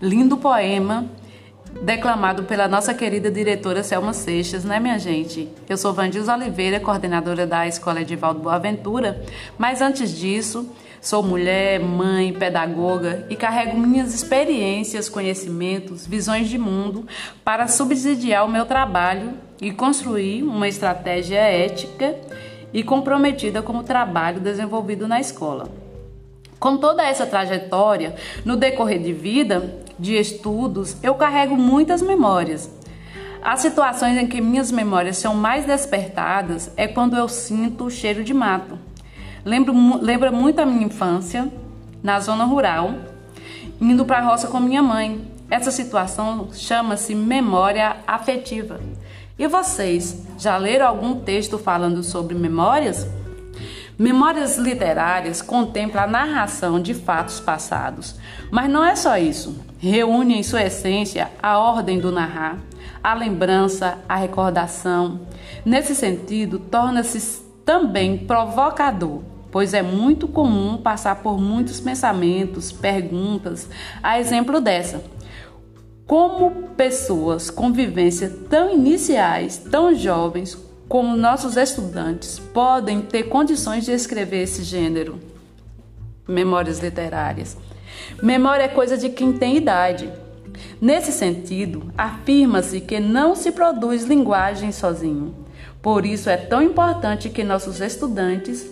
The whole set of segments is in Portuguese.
lindo poema declamado pela nossa querida diretora Selma Seixas, né, minha gente? Eu sou Vandils Oliveira, coordenadora da Escola Edivaldo Boaventura, mas antes disso, sou mulher, mãe, pedagoga e carrego minhas experiências, conhecimentos, visões de mundo para subsidiar o meu trabalho e construir uma estratégia ética e comprometida com o trabalho desenvolvido na escola. Com toda essa trajetória, no decorrer de vida, de estudos, eu carrego muitas memórias. As situações em que minhas memórias são mais despertadas é quando eu sinto o cheiro de mato. Lembro, lembra muito a minha infância, na zona rural, indo para a roça com minha mãe. Essa situação chama-se memória afetiva. E vocês, já leram algum texto falando sobre memórias? Memórias literárias contemplam a narração de fatos passados, mas não é só isso. Reúne em sua essência a ordem do narrar, a lembrança, a recordação. Nesse sentido, torna-se também provocador, pois é muito comum passar por muitos pensamentos, perguntas, a exemplo dessa. Como pessoas com vivência tão iniciais, tão jovens, como nossos estudantes podem ter condições de escrever esse gênero? Memórias literárias. Memória é coisa de quem tem idade. Nesse sentido, afirma-se que não se produz linguagem sozinho. Por isso é tão importante que nossos estudantes,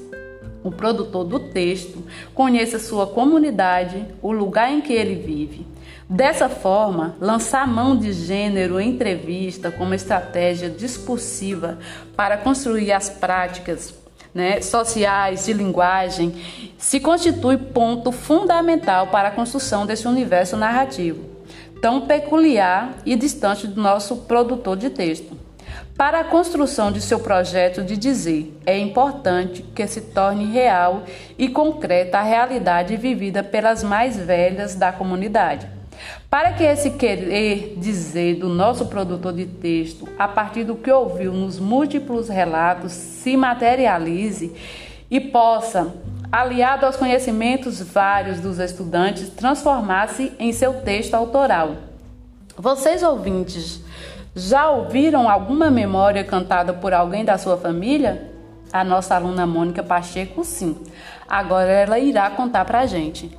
o produtor do texto, conheça sua comunidade, o lugar em que ele vive Dessa forma, lançar mão de gênero em entrevista como estratégia discursiva para construir as práticas né, sociais de linguagem se constitui ponto fundamental para a construção desse universo narrativo, tão peculiar e distante do nosso produtor de texto. Para a construção de seu projeto de dizer, é importante que se torne real e concreta a realidade vivida pelas mais velhas da comunidade. Para que esse querer dizer do nosso produtor de texto, a partir do que ouviu nos múltiplos relatos, se materialize e possa, aliado aos conhecimentos vários dos estudantes, transformar-se em seu texto autoral. Vocês ouvintes, já ouviram alguma memória cantada por alguém da sua família? A nossa aluna Mônica Pacheco, sim. Agora ela irá contar para a gente.